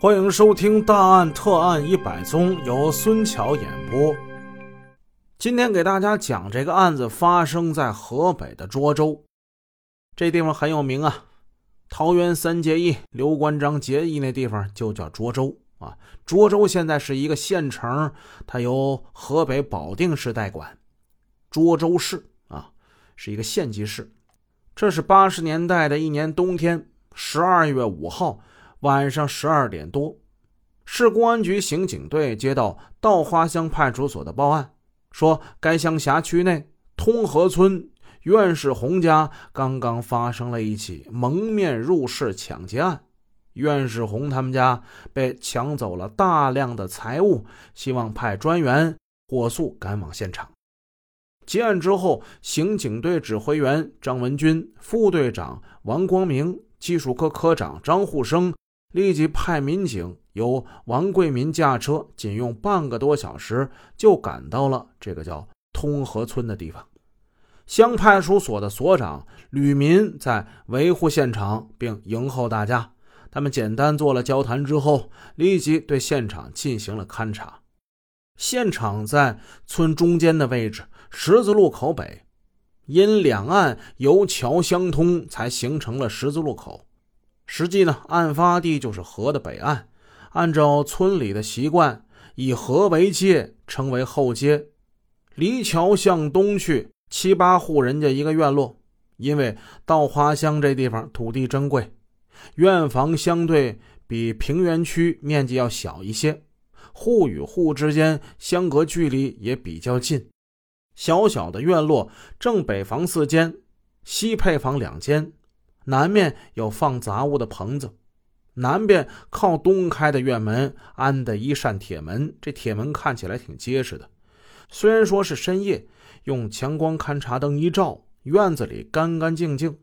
欢迎收听《大案特案一百宗》，由孙桥演播。今天给大家讲这个案子，发生在河北的涿州。这地方很有名啊，桃园三结义，刘关张结义那地方就叫涿州啊。涿州现在是一个县城，它由河北保定市代管。涿州市啊，是一个县级市。这是八十年代的一年冬天，十二月五号。晚上十二点多，市公安局刑警队接到稻花乡派出所的报案，说该乡辖区内通河村院士红家刚刚发生了一起蒙面入室抢劫案，院士红他们家被抢走了大量的财物，希望派专员火速赶往现场。结案之后，刑警队指挥员张文军、副队长王光明、技术科科长张护生。立即派民警由王贵民驾车，仅用半个多小时就赶到了这个叫通河村的地方。乡派出所的所长吕民在维护现场并迎候大家。他们简单做了交谈之后，立即对现场进行了勘查。现场在村中间的位置，十字路口北，因两岸由桥相通，才形成了十字路口。实际呢，案发地就是河的北岸。按照村里的习惯，以河为界，称为后街。离桥向东去七八户人家一个院落。因为稻花乡这地方土地珍贵，院房相对比平原区面积要小一些，户与户之间相隔距离也比较近。小小的院落，正北房四间，西配房两间。南面有放杂物的棚子，南边靠东开的院门安的一扇铁门，这铁门看起来挺结实的。虽然说是深夜，用强光勘察灯一照，院子里干干净净。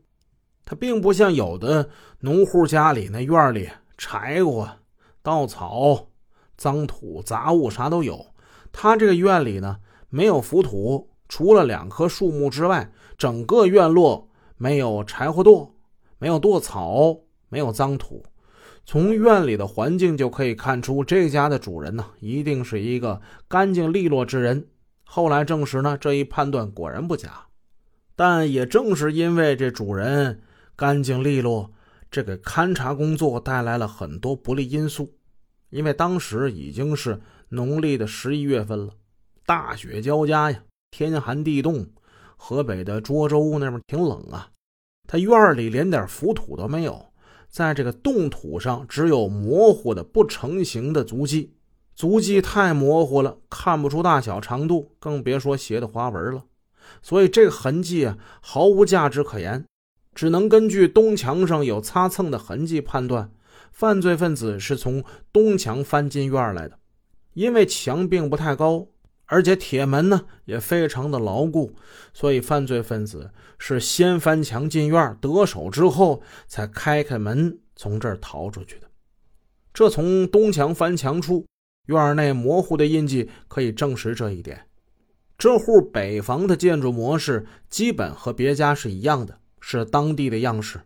它并不像有的农户家里那院里柴火、稻草、脏土、杂物啥都有。他这个院里呢，没有浮土，除了两棵树木之外，整个院落没有柴火垛。没有垛草，没有脏土，从院里的环境就可以看出，这家的主人呢，一定是一个干净利落之人。后来证实呢，这一判断果然不假。但也正是因为这主人干净利落，这给勘察工作带来了很多不利因素。因为当时已经是农历的十一月份了，大雪交加呀，天寒地冻，河北的涿州那边挺冷啊。他院里连点浮土都没有，在这个冻土上只有模糊的不成形的足迹，足迹太模糊了，看不出大小长度，更别说鞋的花纹了。所以这个痕迹啊，毫无价值可言，只能根据东墙上有擦蹭的痕迹判断，犯罪分子是从东墙翻进院来的，因为墙并不太高。而且铁门呢也非常的牢固，所以犯罪分子是先翻墙进院得手之后，才开开门从这儿逃出去的。这从东墙翻墙处院内模糊的印记可以证实这一点。这户北房的建筑模式基本和别家是一样的，是当地的样式，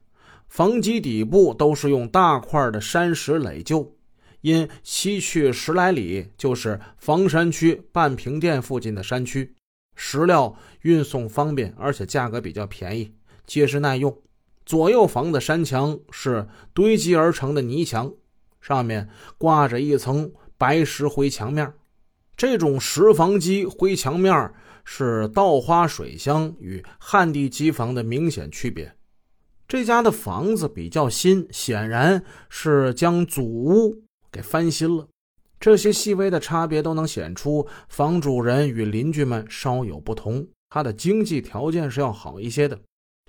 房基底部都是用大块的山石垒就。因西去十来里就是房山区半平店附近的山区，石料运送方便，而且价格比较便宜，结实耐用。左右房的山墙是堆积而成的泥墙，上面挂着一层白石灰墙面。这种石房基灰墙面是稻花水乡与旱地机房的明显区别。这家的房子比较新，显然是将祖屋。给翻新了，这些细微的差别都能显出房主人与邻居们稍有不同。他的经济条件是要好一些的。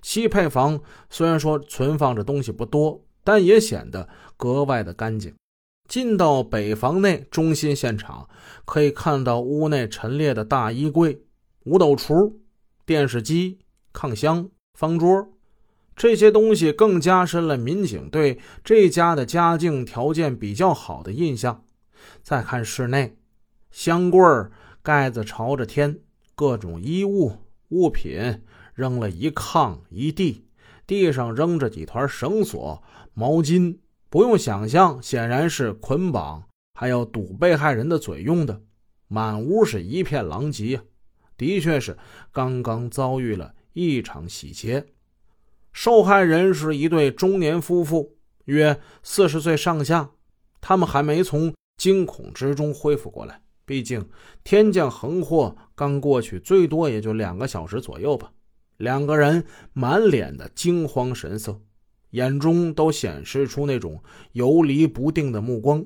西配房虽然说存放着东西不多，但也显得格外的干净。进到北房内中心现场，可以看到屋内陈列的大衣柜、五斗橱、电视机、炕箱、方桌。这些东西更加深了民警对这家的家境条件比较好的印象。再看室内，箱柜盖子朝着天，各种衣物物品扔了一炕一地，地上扔着几团绳索、毛巾、不用想象，显然是捆绑，还有堵被害人的嘴用的。满屋是一片狼藉！的确是刚刚遭遇了一场洗劫。受害人是一对中年夫妇，约四十岁上下，他们还没从惊恐之中恢复过来。毕竟天降横祸刚过去，最多也就两个小时左右吧。两个人满脸的惊慌神色，眼中都显示出那种游离不定的目光。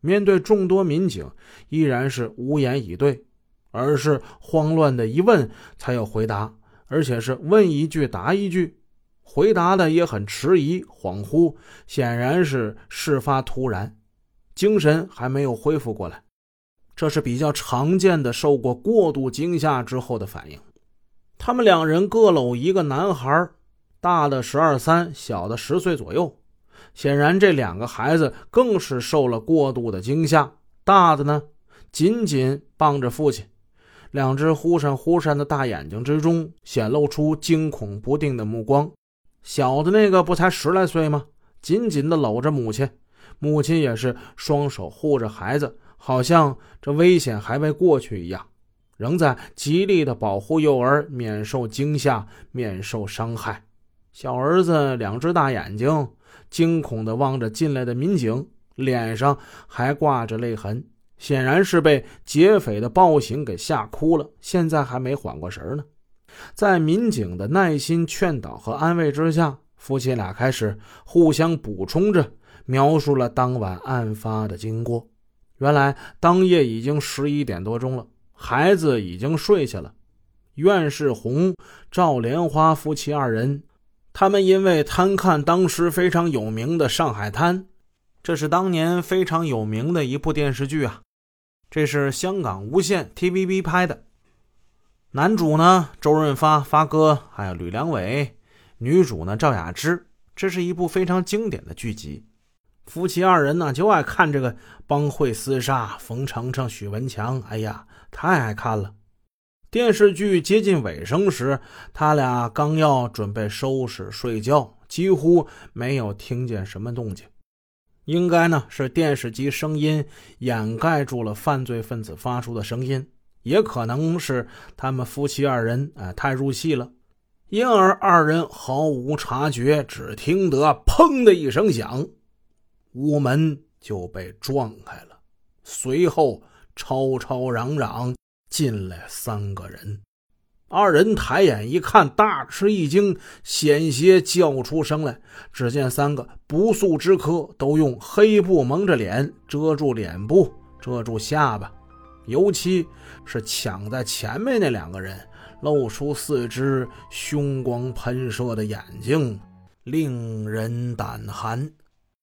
面对众多民警，依然是无言以对，而是慌乱的一问才有回答，而且是问一句答一句，回答的也很迟疑恍惚，显然是事发突然，精神还没有恢复过来。这是比较常见的受过过度惊吓之后的反应。他们两人各搂一个男孩，大的十二三，小的十岁左右。显然，这两个孩子更是受了过度的惊吓。大的呢，紧紧傍着父亲，两只忽闪忽闪的大眼睛之中显露出惊恐不定的目光。小的那个不才十来岁吗？紧紧地搂着母亲，母亲也是双手护着孩子。好像这危险还未过去一样，仍在极力的保护幼儿免受惊吓、免受伤害。小儿子两只大眼睛惊恐地望着进来的民警，脸上还挂着泪痕，显然是被劫匪的暴行给吓哭了，现在还没缓过神呢。在民警的耐心劝导和安慰之下，夫妻俩开始互相补充着，描述了当晚案发的经过。原来当夜已经十一点多钟了，孩子已经睡下了。苑世红、赵莲花夫妻二人，他们因为贪看当时非常有名的《上海滩》，这是当年非常有名的一部电视剧啊。这是香港无线 TVB 拍的，男主呢周润发发哥，还有吕良伟；女主呢赵雅芝。这是一部非常经典的剧集。夫妻二人呢，就爱看这个帮会厮杀，冯程程、许文强，哎呀，太爱看了。电视剧接近尾声时，他俩刚要准备收拾睡觉，几乎没有听见什么动静。应该呢是电视机声音掩盖住了犯罪分子发出的声音，也可能是他们夫妻二人啊太入戏了，因而二人毫无察觉，只听得“砰”的一声响。屋门就被撞开了，随后吵吵嚷嚷进来三个人。二人抬眼一看，大吃一惊，险些叫出声来。只见三个不速之客都用黑布蒙着脸，遮住脸部，遮住下巴，尤其是抢在前面那两个人，露出四只凶光喷射的眼睛，令人胆寒。